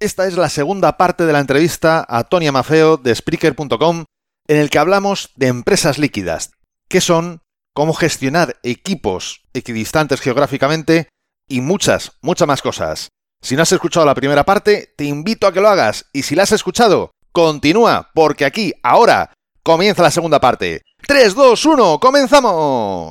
Esta es la segunda parte de la entrevista a Tony Mafeo de Spreaker.com en el que hablamos de empresas líquidas, qué son, cómo gestionar equipos equidistantes geográficamente y muchas, muchas más cosas. Si no has escuchado la primera parte, te invito a que lo hagas y si la has escuchado, continúa, porque aquí, ahora, comienza la segunda parte. 3, 2, 1, comenzamos.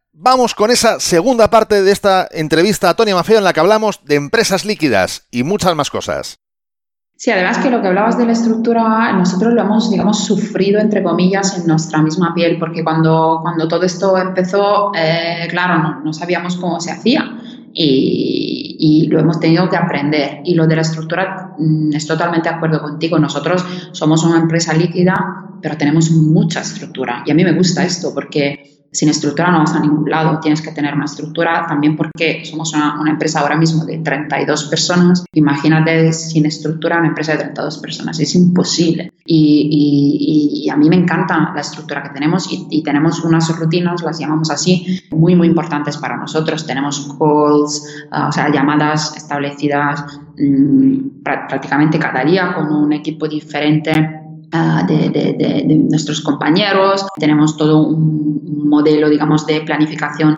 vamos con esa segunda parte de esta entrevista a Tony Mafeo en la que hablamos de empresas líquidas y muchas más cosas. Sí, además que lo que hablabas de la estructura, nosotros lo hemos, digamos, sufrido, entre comillas, en nuestra misma piel, porque cuando, cuando todo esto empezó, eh, claro, no, sabíamos cómo se hacía y, y, lo hemos tenido que aprender. Y lo de la estructura, mm, es totalmente de acuerdo contigo. Nosotros somos una empresa líquida, pero tenemos mucha estructura. Y a mí me gusta esto porque sin estructura no vas a ningún lado, tienes que tener una estructura también porque somos una, empresa ahora mismo de 32 personas. Imagínate sin estructura una empresa de 32 personas, es imposible. Y, a mí me encanta la estructura que tenemos y, tenemos unas rutinas, las llamamos así, muy, muy importantes para nosotros. Tenemos calls, uh, o sea, llamadas establecidas mmm, prácticamente cada día con un equipo diferente Uh, de, de, de, de, nuestros compañeros, tenemos todo un modelo, digamos, de planificación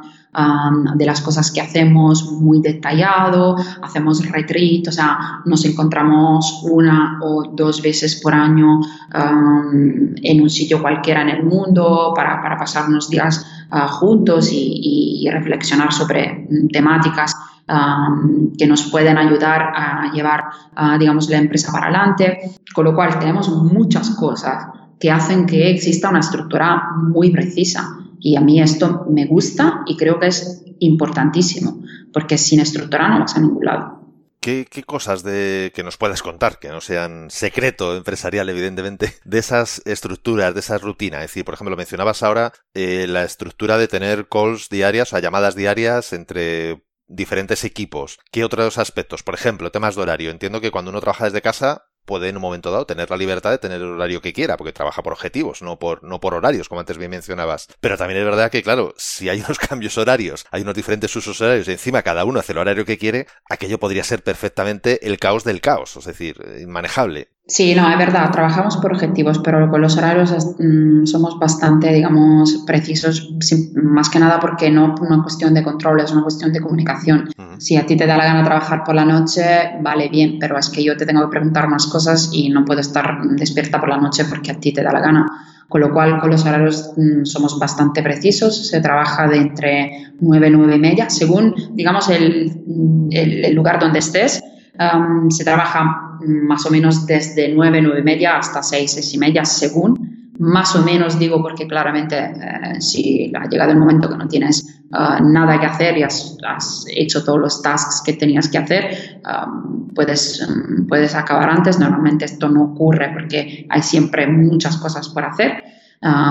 de las cosas que hacemos muy detallado, hacemos retreat, o sea, nos encontramos una o dos veces por año en un sitio cualquiera en el mundo para, para pasar unos días uh, juntos y, reflexionar sobre temáticas Um, que nos pueden ayudar a llevar, uh, digamos, la empresa para adelante. Con lo cual tenemos muchas cosas que hacen que exista una estructura muy precisa. Y a mí esto me gusta y creo que es importantísimo, porque sin estructura no vas a ningún lado. ¿Qué, ¿Qué, cosas de, que nos puedes contar, que no sean secreto empresarial, evidentemente, de esas estructuras, de esas rutinas? Es decir, por ejemplo, mencionabas ahora eh, la estructura de tener calls diarias, o sea, llamadas diarias entre diferentes equipos. ¿Qué otros aspectos? Por ejemplo, temas de horario. Entiendo que cuando uno trabaja desde casa puede en un momento dado tener la libertad de tener el horario que quiera, porque trabaja por objetivos, no por, no por horarios, como antes bien mencionabas. Pero también es verdad que, claro, si hay unos cambios horarios, hay unos diferentes usos horarios y encima cada uno hace el horario que quiere, aquello podría ser perfectamente el caos del caos, es decir, inmanejable. Sí, no, es verdad, trabajamos por objetivos, pero con los horarios mmm, somos bastante, digamos, precisos, más que nada porque no por una cuestión de control, es una cuestión de comunicación. Uh -huh. Si a ti te da la gana trabajar por la noche, vale bien, pero es que yo te tengo que preguntar más cosas y no puedo estar despierta por la noche porque a ti te da la gana. Con lo cual, con los horarios mmm, somos bastante precisos, se trabaja de entre 9 y 9 y media, según, digamos, el, el, el lugar donde estés. Um, se trabaja más o menos desde 9, 9 y media hasta 6, 6 y media, según. Más o menos digo porque claramente eh, si ha llegado el momento que no tienes uh, nada que hacer y has, hecho todos los tasks que tenías que hacer, um, puedes, um, puedes acabar antes. Normalmente esto no ocurre porque hay siempre muchas cosas por hacer,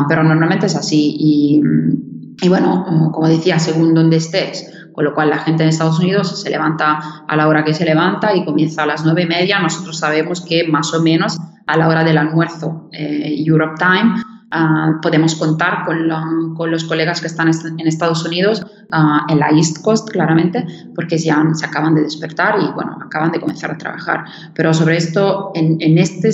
pero normalmente es así. Y, y bueno, como decía, según donde estés, con lo cual la gente en Estados Unidos se levanta a la hora que se levanta y comienza a las nueve y media. Nosotros sabemos que más o menos a la hora del almuerzo, eh, Europe Time, uh, podemos contar con, con, los colegas que están en Estados Unidos, uh, en la East Coast, claramente, porque ya se acaban de despertar y, bueno, acaban de comenzar a trabajar. Pero sobre esto, en, en este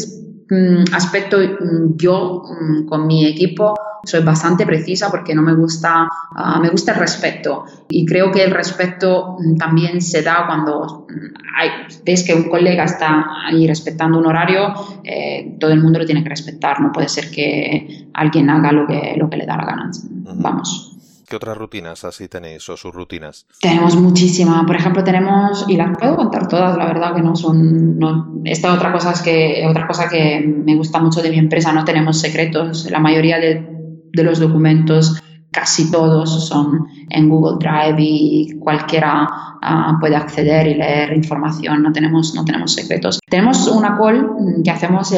aspecto, um, yo um, con mi equipo soy bastante precisa porque no me gusta, uh, me gusta el respeto y creo que el respeto también se da cuando hay, ves que un colega está ahí respetando un horario, eh, todo el mundo lo tiene que respetar, no puede ser que alguien haga lo que, lo que le da la gana. Vamos. ¿Qué otras rutinas así tenéis o sus rutinas? Tenemos muchísimas. Por ejemplo, tenemos, y las puedo contar todas, la verdad que no son. Esta otra cosa es que, otra cosa que me gusta mucho de mi empresa, no tenemos secretos. La mayoría de los documentos casi todos son en Google Drive y cualquiera ah, puede acceder y leer información, no tenemos, no tenemos secretos. Tenemos una call mm, que hacemos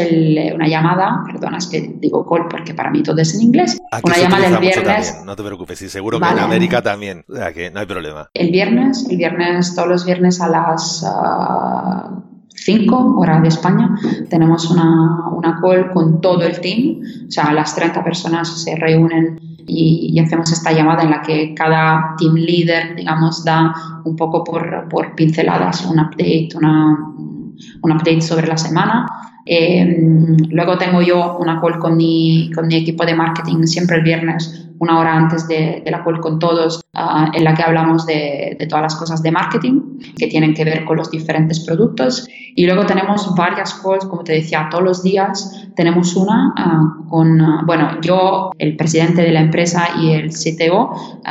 una llamada, perdona, es que digo call porque para mí todo es en inglés, una llamada el viernes. no te preocupes, y seguro que en América también, o sea que no hay problema. El viernes, el viernes, todos los viernes a las... 5 ah, hora de España, tenemos una, una, call con todo el team, o sea, las 30 personas se reúnen y, hacemos esta llamada en la que cada team leader, digamos, da un poco por, por pinceladas un update, una, un update sobre la semana. Eh, luego tengo yo una call con mi, con mi equipo de marketing siempre el viernes una hora antes de, la call con todos, ah, en la que hablamos de, todas las cosas de marketing que tienen que ver con los diferentes productos. Y luego tenemos varias calls, como te decía, todos los días tenemos una ah, con, ah, bueno, yo, el presidente de la empresa y el CTO,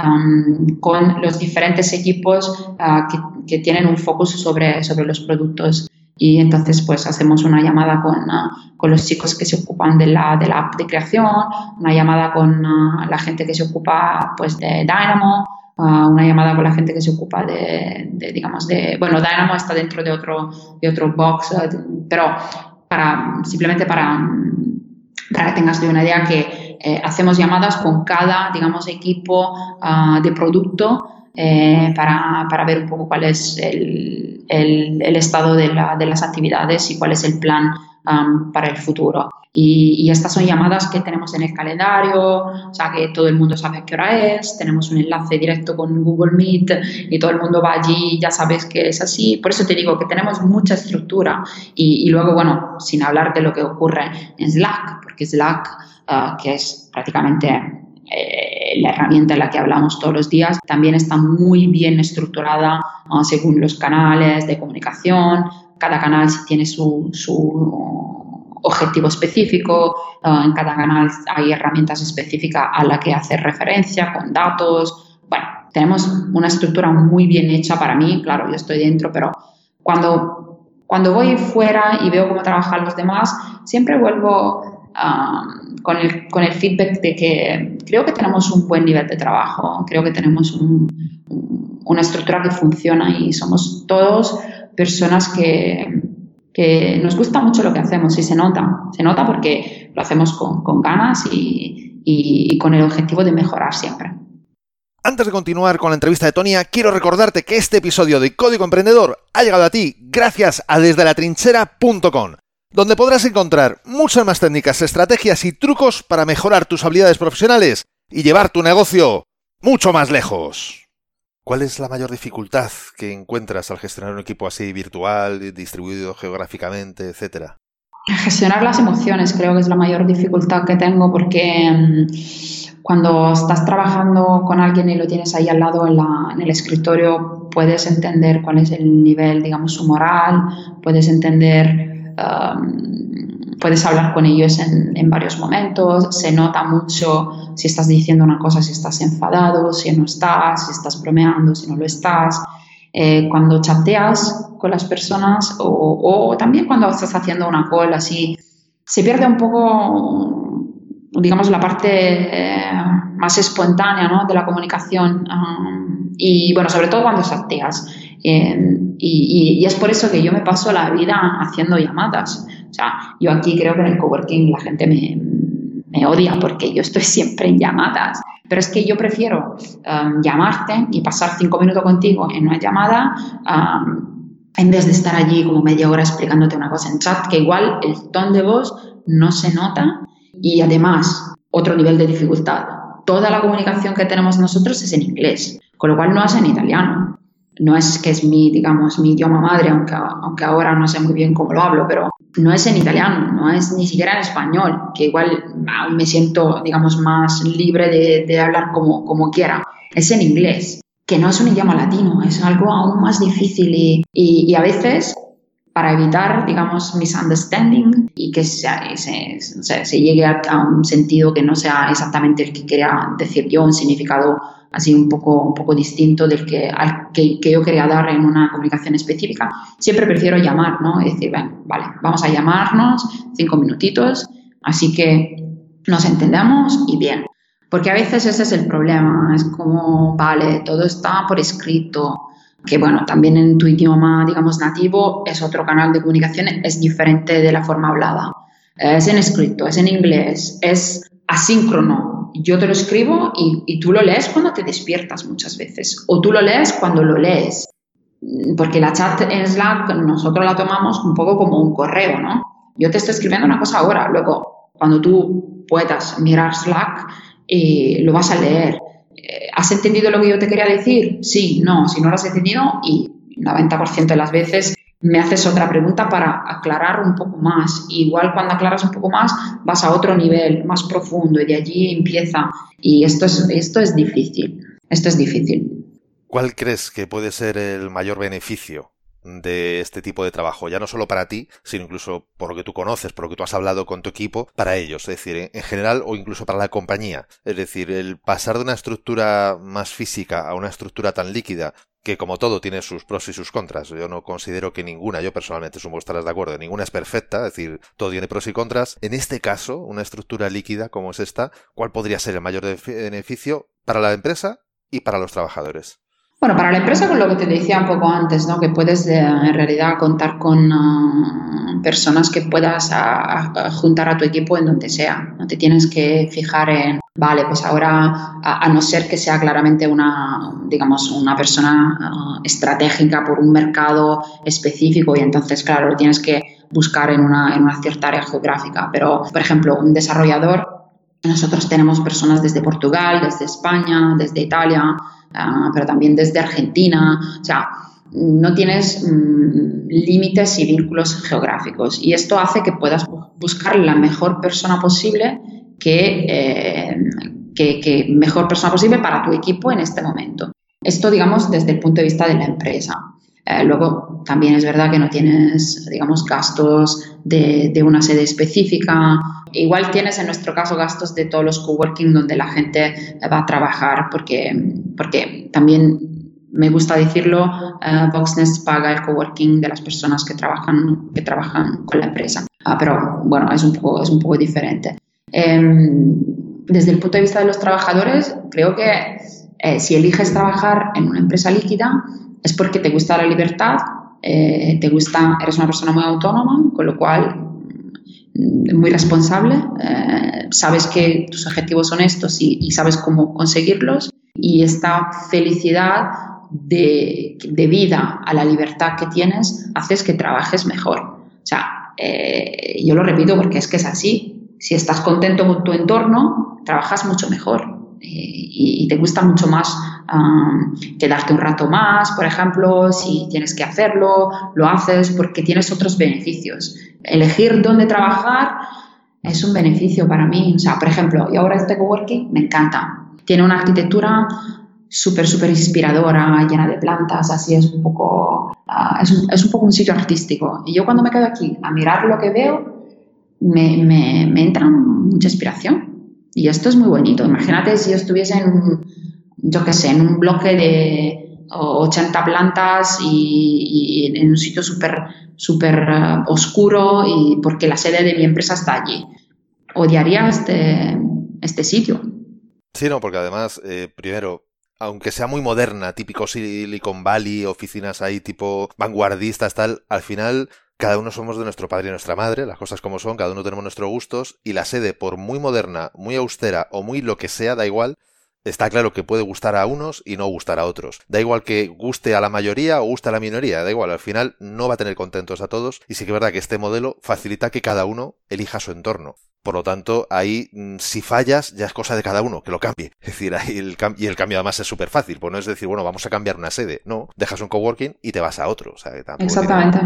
con los diferentes equipos que, que, tienen un focus sobre, sobre los productos y entonces pues hacemos una llamada con, con los chicos que se ocupan de la, de la app de creación, una llamada con la gente que se ocupa pues de Dynamo, ah, una llamada con la gente que se ocupa de, digamos, de, bueno, Dynamo está dentro de otro, de otro box, pero para, simplemente para, para que tengas una idea que eh, hacemos llamadas con cada, digamos, equipo de producto eh, para, para, ver un poco cuál es el, el, estado de, la, de, las actividades y cuál es el plan um, para el futuro. Y, estas son llamadas que tenemos en el calendario, o sea que todo el mundo sabe qué hora es, tenemos un enlace directo con Google Meet y todo el mundo va allí ya sabes que es así. Por eso te digo que tenemos mucha estructura y, luego, bueno, sin hablar de lo que ocurre en Slack, porque Slack, uh, que es prácticamente eh, la herramienta en la que hablamos todos los días también está muy bien estructurada según los canales de comunicación. Cada canal tiene su, objetivo específico, ah, en cada canal hay herramientas específicas a la que hacer referencia con datos. Bueno, tenemos una estructura muy bien hecha para mí, claro, yo estoy dentro, pero cuando, cuando voy fuera y veo cómo trabajan los demás, siempre vuelvo con, el, con, el, feedback de que creo que tenemos un buen nivel de trabajo, creo que tenemos una estructura que funciona y somos todos personas que, nos gusta mucho lo que hacemos y se nota, se nota porque lo hacemos con, ganas y con el objetivo de mejorar siempre. Antes de continuar con la entrevista de Tonia, quiero recordarte que este episodio de Código Emprendedor ha llegado a ti gracias a desde la trinchera.com donde podrás encontrar muchas más técnicas, estrategias y trucos para mejorar tus habilidades profesionales y llevar tu negocio mucho más lejos. ¿Cuál es la mayor dificultad que encuentras al gestionar un equipo así virtual, distribuido geográficamente, etcétera? Gestionar las emociones creo que es la mayor dificultad que tengo porque mm, cuando estás trabajando con alguien y lo tienes ahí al lado en, en, el escritorio, puedes entender cuál es el nivel, digamos, su moral, puedes entender puedes hablar con ellos en, varios momentos, se nota mucho si estás diciendo una cosa, si estás enfadado, si no estás, si estás bromeando, si no lo estás. Eh, cuando chateas con las personas o, también cuando estás haciendo una call así, se pierde un poco, digamos, la parte eh, más espontánea ¿no? de la comunicación y, bueno, sobre todo cuando chateas. Eh, y, es por eso que yo me paso la vida haciendo llamadas. O sea, yo aquí creo que en el coworking la gente me, me odia porque yo estoy siempre en llamadas. Pero es que yo prefiero um, llamarte y pasar cinco minutos contigo en una llamada um, en vez de estar allí como media hora explicándote una cosa en chat, que igual el tono de voz no se nota y además otro nivel de dificultad. Toda la comunicación que tenemos nosotros es en inglés, con lo cual no es en italiano no es que es mi, digamos, mi idioma madre, aunque, aunque ahora no sé muy bien cómo lo hablo, pero no es en italiano, no es ni siquiera en español, que igual me siento, digamos, más libre de, de hablar como, como quiera. Es en inglés, que no es un idioma latino, es algo aún más difícil y, y, a veces para evitar, digamos, misunderstanding y que se, se, se, llegue a, un sentido que no sea exactamente el que quería decir yo, un significado así un poco, un poco distinto del que, que, yo quería dar en una comunicación específica, siempre prefiero llamar, ¿no? Decir, bueno, vale, vamos a llamarnos cinco minutitos, así que nos entendemos y bien. Porque a veces ese es el problema, es como, vale, todo está por escrito, que bueno, también en tu idioma, digamos, nativo es otro canal de comunicación, es diferente de la forma hablada. Es en escrito, es en inglés, es asíncrono. Yo te lo escribo y, y tú lo lees cuando te despiertas muchas veces, o tú lo lees cuando lo lees. Porque la chat en Slack nosotros la tomamos un poco como un correo, ¿no? Yo te estoy escribiendo una cosa ahora, luego cuando tú puedas mirar Slack, eh, lo vas a leer. ¿Has entendido lo que yo te quería decir? Sí, no, si no lo has entendido y 90% de las veces me haces otra pregunta para aclarar un poco más. igual cuando aclaras un poco más vas a otro nivel más profundo y de allí empieza. Y esto es, esto es difícil. Esto es difícil. ¿Cuál crees que puede ser el mayor beneficio de este tipo de trabajo, ya no solo para ti, sino incluso por lo que tú conoces, por lo que tú has hablado con tu equipo, para ellos, es decir, en general o incluso para la compañía. Es decir, el pasar de una estructura más física a una estructura tan líquida, que como todo tiene sus pros y sus contras. Yo no considero que ninguna, yo personalmente supongo estarás de acuerdo, ninguna es perfecta, es decir, todo tiene pros y contras. En este caso, una estructura líquida como es esta, ¿cuál podría ser el mayor beneficio para la empresa y para los trabajadores? Bueno, para la empresa, con lo que te decía un poco antes, ¿no? que puedes eh, en realidad contar con ah, personas que puedas ah, juntar a tu equipo en donde sea. No te tienes que fijar en, vale, pues ahora, a, no ser que sea claramente una, digamos, una persona ah, estratégica por un mercado específico y entonces, claro, lo tienes que buscar en una, en una cierta área geográfica. Pero, por ejemplo, un desarrollador, nosotros tenemos personas desde Portugal, desde España, desde Italia, Ah, pero también desde Argentina. O sea, no tienes mm, límites y vínculos geográficos. Y esto hace que puedas buscar la mejor persona posible eh, que, que, mejor persona posible para tu equipo en este momento. Esto, digamos, desde el punto de vista de la empresa. Eh, luego, también es verdad que no tienes, digamos, gastos de, de, una sede específica. Igual tienes, en nuestro caso, gastos de todos los coworking donde la gente va a trabajar, porque, porque también me gusta decirlo, uh, Voxnest paga el coworking de las personas que trabajan, que trabajan con la empresa. Ah, pero bueno, es un poco, es un poco diferente. Em, desde el punto de vista de los trabajadores, creo que eh, si eliges trabajar en una empresa líquida, es porque te gusta la libertad, eh, te gusta, eres una persona muy autónoma, con lo cual mm, muy responsable, eh, sabes que tus objetivos son estos y, sabes cómo conseguirlos y esta felicidad de, vida a la libertad que tienes haces que trabajes mejor. O sea, eh, yo lo repito porque es que es así. Si estás contento con tu entorno, trabajas mucho mejor y, te gusta mucho más quedarte un rato más, por ejemplo, si tienes que hacerlo, lo haces porque tienes otros beneficios. Elegir dónde trabajar es un beneficio para mí. O sea, por ejemplo, y ahora este coworking me encanta. Tiene una arquitectura súper, súper inspiradora, llena de plantas, así es un poco, ah, es, un, es, un, poco un sitio artístico. Y yo cuando me quedo aquí a mirar lo que veo, me, me, me entra mucha inspiración. Y esto es muy bonito. Imagínate si yo estuviese en un, yo qué sé, en un bloque de 80 plantas y, en un sitio súper súper eh, oscuro y porque la sede de mi empresa está allí. Odiaría este, este sitio. Sí, no, porque además, eh, primero, aunque sea muy moderna, típico Silicon Valley, oficinas ahí tipo vanguardistas, tal, al final cada uno somos de nuestro padre y nuestra madre, las cosas como son, cada uno tenemos nuestros gustos, y la sede, por muy moderna, muy austera o muy lo que sea, da igual, está claro que puede gustar a unos y no gustar a otros. Da igual que guste a la mayoría o guste a la minoría, da igual, al final no va a tener contentos a todos, y sí que es verdad que este modelo facilita que cada uno elija su entorno. Por lo tanto, ahí mm, si fallas ya es cosa de cada uno, que lo cambie. Es decir, ahí el y el cambio además es súper fácil, pues no es decir, bueno, vamos a cambiar una sede, no, dejas un coworking y te vas a otro, o sea, que tampoco Exactamente.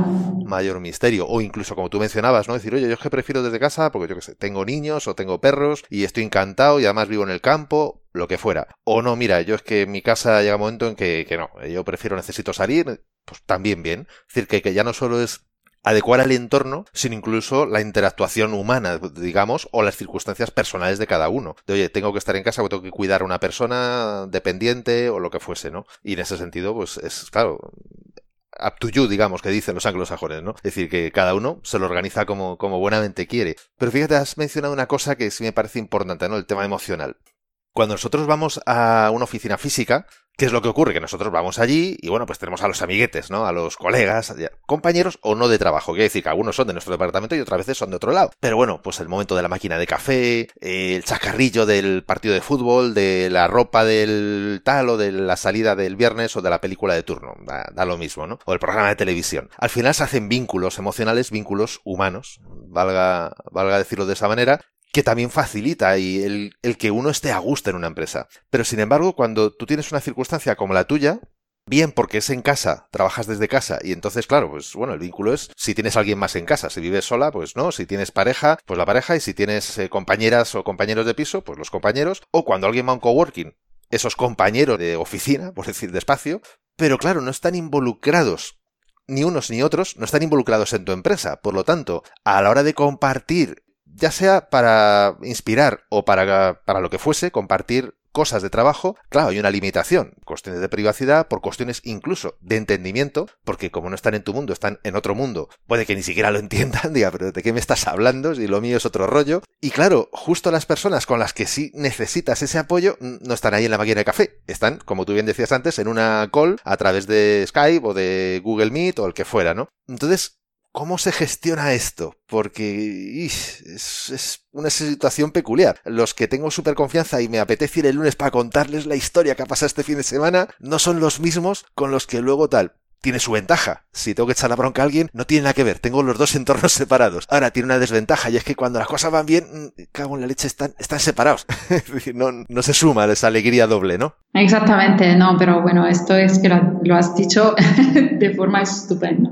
mayor misterio. O incluso como tú mencionabas, ¿no? Decir, oye, yo es que prefiero desde casa porque yo que sé, tengo niños o tengo perros y estoy encantado y además vivo en el campo, lo que fuera. O no, mira, yo es que en mi casa llega un momento en que, que no, yo prefiero, necesito salir, pues también bien. Es decir, que, que ya no solo es adecuar al entorno, sino incluso la interactuación humana, digamos, o las circunstancias personales de cada uno. De oye, tengo que estar en casa o tengo que cuidar a una persona dependiente o lo que fuese, ¿no? Y en ese sentido, pues es, claro, up to you, digamos, que dicen los anglosajones, ¿no? Es decir, que cada uno se lo organiza como, como buenamente quiere. Pero fíjate, has mencionado una cosa que sí me parece importante, ¿no? El tema emocional. Cuando nosotros vamos a una oficina física, ¿Qué es lo que ocurre? Que nosotros vamos allí y bueno, pues tenemos a los amiguetes, ¿no? A los colegas, compañeros o no de trabajo. Quiere decir que algunos son de nuestro departamento y otras veces son de otro lado. Pero bueno, pues el momento de la máquina de café, el chacarrillo del partido de fútbol, de la ropa del tal o de la salida del viernes o de la película de turno. Da, da lo mismo, ¿no? O el programa de televisión. Al final se hacen vínculos emocionales, vínculos humanos, valga, valga decirlo de esa manera, que también facilita y el, el, que uno esté a gusto en una empresa. Pero sin embargo, cuando tú tienes una circunstancia como la tuya, bien porque es en casa, trabajas desde casa y entonces, claro, pues bueno, el vínculo es si tienes alguien más en casa, si vives sola, pues no, si tienes pareja, pues la pareja y si tienes eh, compañeras o compañeros de piso, pues los compañeros, o cuando alguien va a un coworking, esos compañeros de oficina, por decir de espacio, pero claro, no están involucrados ni unos ni otros no están involucrados en tu empresa. Por lo tanto, a la hora de compartir ya sea para inspirar o para, para lo que fuese, compartir cosas de trabajo, claro, hay una limitación, cuestiones de privacidad, por cuestiones incluso de entendimiento, porque como no están en tu mundo, están en otro mundo, puede que ni siquiera lo entiendan, diga, pero ¿de qué me estás hablando? Si lo mío es otro rollo. Y claro, justo las personas con las que sí necesitas ese apoyo no están ahí en la máquina de café, están, como tú bien decías antes, en una call a través de Skype o de Google Meet o el que fuera, ¿no? Entonces, ¿Cómo se gestiona esto? Porque es, una situación peculiar. Los que tengo súper confianza y me apetece ir el lunes para contarles la historia que ha pasado este fin de semana, no son los mismos con los que luego tal tiene su ventaja. Si tengo que echar la bronca a alguien, no tiene nada que ver. Tengo los dos entornos separados. Ahora tiene una desventaja y es que cuando las cosas van bien, mm, cago en la leche, están, están separados. no, no se suma esa alegría doble, ¿no? Exactamente, no, pero bueno, esto es que lo, has dicho de forma estupenda.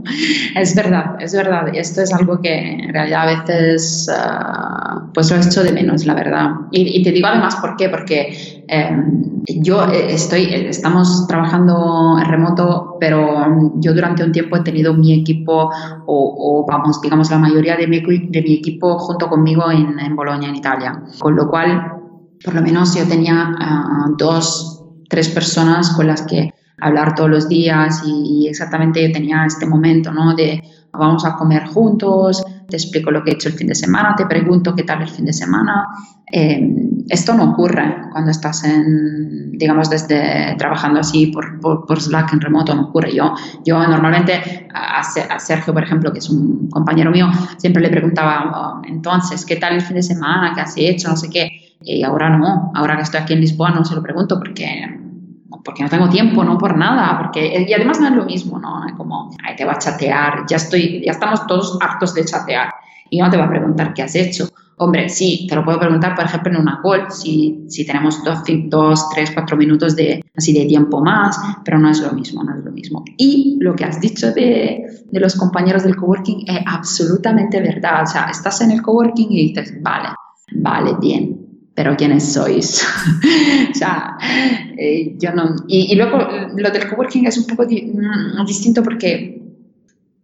Es verdad, es verdad. Esto es algo que en realidad a veces ah, pues lo he hecho de menos, la verdad. Y, y te digo además por qué, porque Em, yo eh, estoy, eh, estamos trabajando en remoto, pero yo durante un tiempo he tenido mi equipo, o, vamos, digamos, la mayoría de mi, de mi equipo junto conmigo en, en Bolonia, en Italia. Con lo cual, por lo menos yo tenía ah, dos, tres personas con las que hablar todos los días y, y exactamente tenía este momento, ¿no? De vamos a comer juntos, te explico lo que he hecho el fin de semana, te pregunto qué tal el fin de semana. Eh, esto no ocurre cuando estás en, digamos, desde trabajando así por, por, Slack en remoto, no ocurre. Yo, yo normalmente a, Sergio, por ejemplo, que es un compañero mío, siempre le preguntaba, oh, entonces, ¿qué tal el fin de semana? ¿Qué has hecho? No sé qué. Y ahora no, ahora que estoy aquí en Lisboa no se lo pregunto porque porque no tengo tiempo, no por nada, porque y además no es lo mismo, ¿no? Como, ay, te va a chatear, ya estoy, ya estamos todos hartos de chatear y no te va a preguntar qué has hecho. Hombre, sí, te lo puedo preguntar, por ejemplo, en una call, si, si tenemos dos, dos, tres, cuatro minutos de, así de tiempo más, pero no es lo mismo, no es lo mismo. Y lo que has dicho de, de los compañeros del coworking es absolutamente verdad. O sea, estás en el coworking y dices, vale, vale, bien, pero ¿quiénes sois? o sea, eh, yo no... Y, luego lo del coworking es un poco mm, distinto porque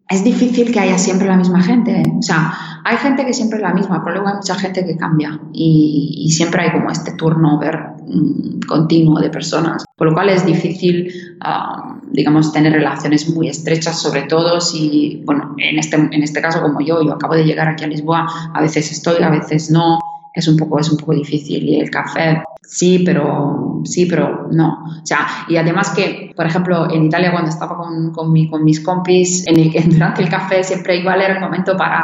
es difícil que haya siempre la misma gente. O sea, hay gente que siempre es la misma, pero luego hay mucha gente que cambia y, siempre hay como este turnover mm, continuo de personas, por lo cual es difícil, ah, digamos, tener relaciones muy estrechas, sobre todo si, bueno, en este, en este caso como yo, yo acabo de llegar aquí a Lisboa, a veces estoy, a veces no es un poco, es un poco difícil. Y el café, sí, pero sí, pero no. O sea, y además que, por ejemplo, en Italia cuando estaba con, con, mi, con mis compis, en el durante el café siempre igual era el momento para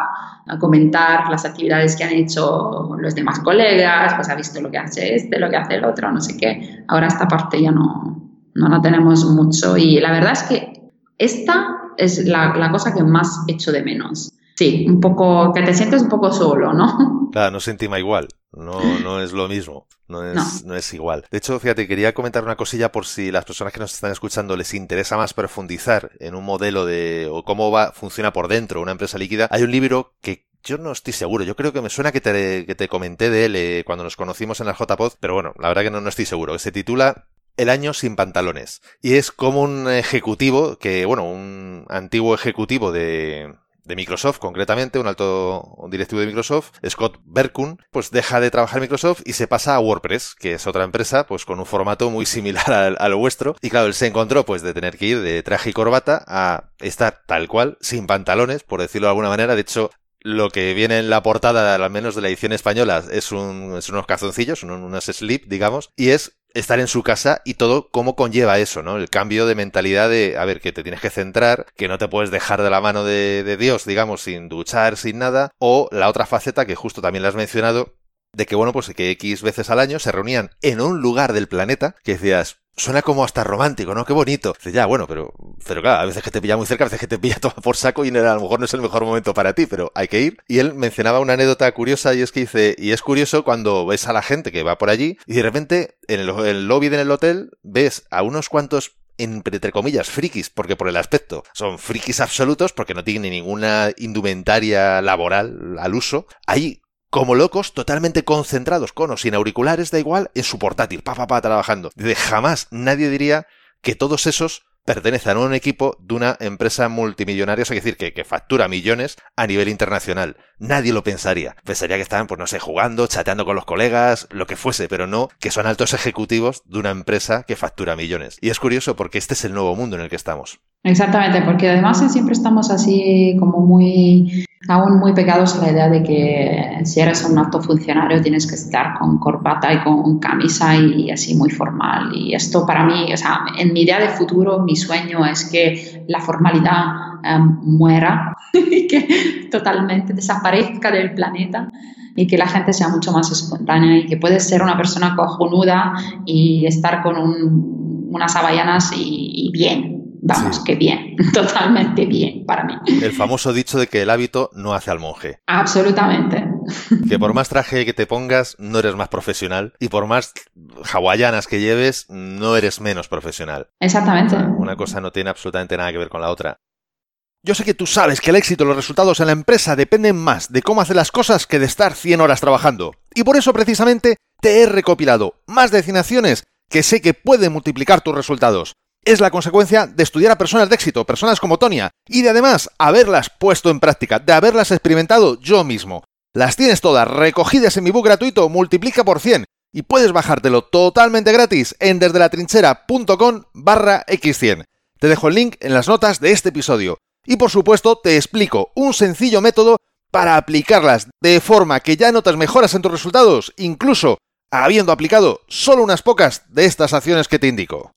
comentar las actividades que han hecho los demás colegas, pues ha visto lo que hace este, lo que hace el otro, no sé qué. Ahora esta parte ya no, no la tenemos mucho y la verdad es que esta es la cosa que más echo de menos. Sí, un poco, que te sientes un poco solo, ¿no? Claro, no se intima igual. No, no es lo mismo, no es, no. es igual. De hecho, fíjate, quería comentar una cosilla por si las personas que nos están escuchando les interesa más profundizar en un modelo de o cómo va, funciona por dentro una empresa líquida. Hay un libro que yo no estoy seguro, yo creo que me suena que te, que te comenté de él eh, cuando nos conocimos en la JPod, pero bueno, la verdad que no, no estoy seguro. Se titula el año sin pantalones. Y es como un ejecutivo que, bueno, un antiguo ejecutivo de, de Microsoft, concretamente, un alto directivo de Microsoft, Scott Berkun, pues deja de trabajar en Microsoft y se pasa a WordPress, que es otra empresa, pues con un formato muy similar al, vuestro. Y claro, él se encontró pues de tener que ir de traje y corbata a estar tal cual, sin pantalones, por decirlo de alguna manera. De hecho, lo que viene en la portada, al menos de la edición española, es, un, es unos calzoncillos, unos slip, digamos, y es estar en su casa y todo cómo conlleva eso, ¿no? El cambio de mentalidad de, a ver, que te tienes que centrar, que no te puedes dejar de la mano de, de Dios, digamos, sin duchar, sin nada, o la otra faceta que justo también la has mencionado, de que, bueno, pues que X veces al año se reunían en un lugar del planeta que decías, Suena como hasta romántico, ¿no? Qué bonito. Dice, ya, bueno, pero, pero claro, a veces que te pilla muy cerca, a veces que te pilla todo por saco y a lo mejor no es el mejor momento para ti, pero hay que ir. Y él mencionaba una anécdota curiosa y es que dice, y es curioso cuando ves a la gente que va por allí y de repente en el, el lobby del hotel ves a unos cuantos entre comillas, frikis, porque por el aspecto son frikis absolutos, porque no tienen ninguna indumentaria laboral al uso, ahí como locos, totalmente concentrados, con o sin auriculares, da igual, en su portátil, pa, pa, pa, trabajando. De jamás nadie diría que todos esos pertenecen a un equipo de una empresa multimillonaria, es decir, que, que, factura millones a nivel internacional. Nadie lo pensaría. Pensaría que estaban, pues no sé, jugando, chateando con los colegas, lo que fuese, pero no que son altos ejecutivos de una empresa que factura millones. Y es curioso porque este es el nuevo mundo en el que estamos. Exactamente, porque además siempre estamos así como muy, aún muy pegados a la idea de que si eres un alto funcionario tienes que estar con corbata y con camisa y así muy formal. Y esto para mí, o sea, en mi idea de futuro, mi sueño es que la formalidad em, muera y que totalmente desaparezca del planeta y que la gente sea mucho más espontánea y que puedes ser una persona cojonuda y estar con unas avallanas y bien, Vamos, que bien, totalmente bien para mí. El famoso dicho de que el hábito no hace al monje. Absolutamente. Que por más traje que te pongas, no eres más profesional y por más hawaianas que lleves, no eres menos profesional. Exactamente. Una cosa no tiene absolutamente nada que ver con la otra. Yo sé que tú sabes que el éxito y los resultados en la empresa dependen más de cómo hacer las cosas que de estar 100 horas trabajando. Y por eso precisamente te he recopilado más destinaciones que sé que pueden multiplicar tus resultados es la consecuencia de estudiar a personas de éxito, personas como Tonia, y de además haberlas puesto en práctica, de haberlas experimentado yo mismo. Las tienes todas recogidas en mi book gratuito Multiplica por 100 y puedes bajártelo totalmente gratis en desdelatrinchera.com barra x100. Te dejo el link en las notas de este episodio. Y por supuesto te explico un sencillo método para aplicarlas de forma que ya notas mejoras en tus resultados, incluso habiendo aplicado solo unas pocas de estas acciones que te indico.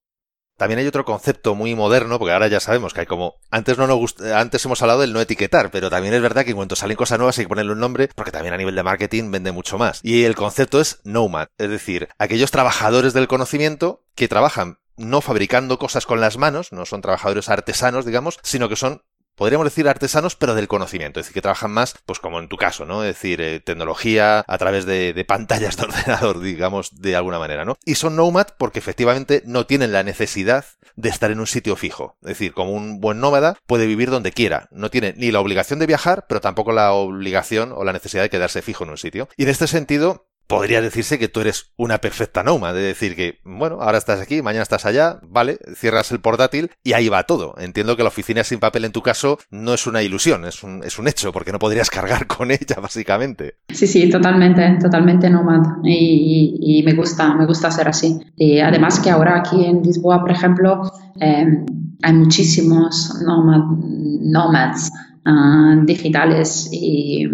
También hay otro concepto muy moderno, porque ahora ya sabemos que hay como. Antes no nos gusta, antes hemos hablado del no etiquetar, pero también es verdad que en cuanto salen cosas nuevas hay que ponerle un nombre, porque también a nivel de marketing vende mucho más. Y el concepto es nomad, es decir, aquellos trabajadores del conocimiento que trabajan no fabricando cosas con las manos, no son trabajadores artesanos, digamos, sino que son podríamos decir artesanos, pero del conocimiento, es decir, que trabajan más, pues como en tu caso, ¿no? Es decir, eh, tecnología a través de, de, pantallas de ordenador, digamos, de alguna manera, ¿no? Y son nomad porque efectivamente no tienen la necesidad de estar en un sitio fijo. Es decir, como un buen nómada puede vivir donde quiera. No tiene ni la obligación de viajar, pero tampoco la obligación o la necesidad de quedarse fijo en un sitio. Y en este sentido, podría decirse que tú eres una perfecta Noma, de decir que, bueno, ahora estás aquí, mañana estás allá, vale, cierras el portátil y ahí va todo. Entiendo que la oficina sin papel en tu caso no es una ilusión, es un, es un hecho, porque no podrías cargar con ella, básicamente. Sí, sí, totalmente, totalmente nómada. Y, me gusta, me gusta ser así. Y además que ahora aquí en Lisboa, por ejemplo, em, hay muchísimos nomads uh, digitales y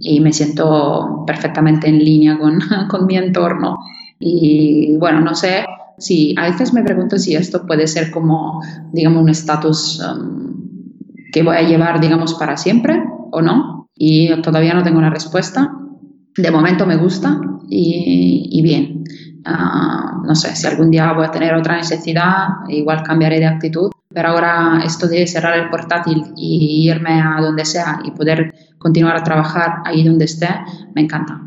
y me siento perfectamente en línea con, con mi entorno. Y bueno, no sé si a veces me pregunto si esto puede ser como, digamos, un estatus um, que voy a llevar, digamos, para siempre o no. Y todavía no tengo una respuesta. De momento me gusta y, y bien. Uh, no sé, si algún día voy a tener otra necesidad, igual cambiaré de actitud. Pero ahora esto de cerrar el portátil y irme a donde sea y poder continuar a trabajar ahí donde esté, me encanta.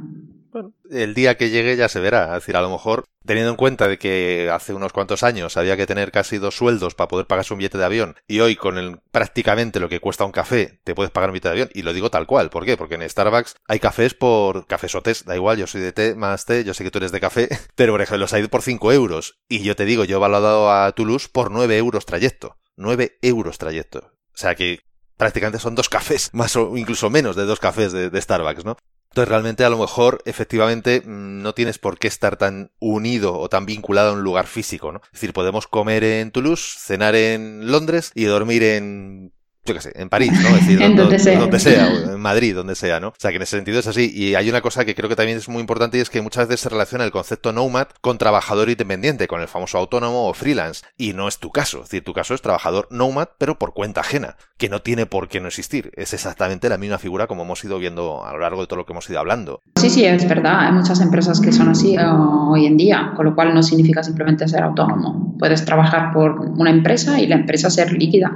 Bueno, el día que llegue ya se verá. Es decir, a lo mejor, teniendo en cuenta de que hace unos cuantos años había que tener casi dos sueldos para poder pagarse un billete de avión y hoy con el, prácticamente lo que cuesta un café te puedes pagar un billete de avión. Y lo digo tal cual. ¿Por qué? Porque en Starbucks hay cafés por cafesotes. Da igual, yo soy de té más té, yo sé que tú eres de café, pero por ejemplo los hay por 5 euros. Y yo te digo, yo he valorado a Toulouse por 9 euros trayecto. 9 euros trayecto. O sea que prácticamente son dos cafés, más o incluso menos de dos cafés de, Starbucks, ¿no? Entonces realmente a lo mejor efectivamente mm, no tienes por qué estar tan unido o tan vinculado a un lugar físico, ¿no? Es decir, podemos comer en Toulouse, cenar en Londres y dormir en yo qué sé, en París, ¿no? Es decir, donde, sea. donde sea, en Madrid, donde sea, ¿no? O sea, que en ese sentido es así. Y hay una cosa que creo que también es muy importante y es que muchas veces se relaciona el concepto nomad con trabajador independiente, con el famoso autónomo o freelance. Y no es tu caso. Es decir, tu caso es trabajador nomad, pero por cuenta ajena, que no tiene por qué no existir. Es exactamente la misma figura como hemos ido viendo a lo largo de todo lo que hemos ido hablando. Sí, sí, es verdad. Hay muchas empresas que son así eh, hoy en día, con lo cual no significa simplemente ser autónomo. Puedes trabajar por una empresa y la empresa ser líquida.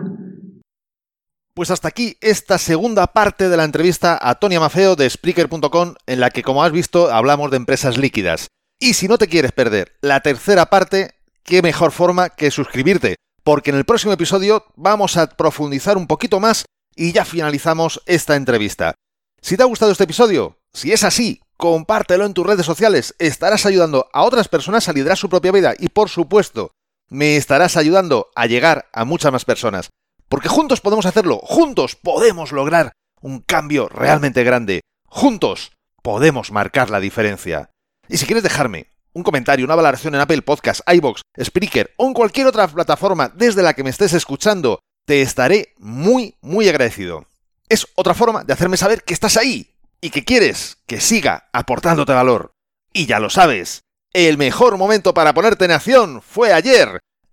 Pues hasta aquí esta segunda parte de la entrevista a Tonia Mafeo de Spreaker.com en la que, como has visto, hablamos de empresas líquidas. Y si no te quieres perder la tercera parte, qué mejor forma que suscribirte, porque en el próximo episodio vamos a profundizar un poquito más y ya finalizamos esta entrevista. Si te ha gustado este episodio, si es así, compártelo en tus redes sociales, estarás ayudando a otras personas a liderar su propia vida y por supuesto, me estarás ayudando a llegar a muchas más personas. Porque juntos podemos hacerlo, juntos podemos lograr un cambio realmente grande, juntos podemos marcar la diferencia. Y si quieres dejarme un comentario, una valoración en Apple Podcast, iBox, Spreaker o en cualquier otra plataforma desde la que me estés escuchando, te estaré muy, muy agradecido. Es otra forma de hacerme saber que estás ahí y que quieres que siga aportándote valor. Y ya lo sabes, el mejor momento para ponerte en acción fue ayer.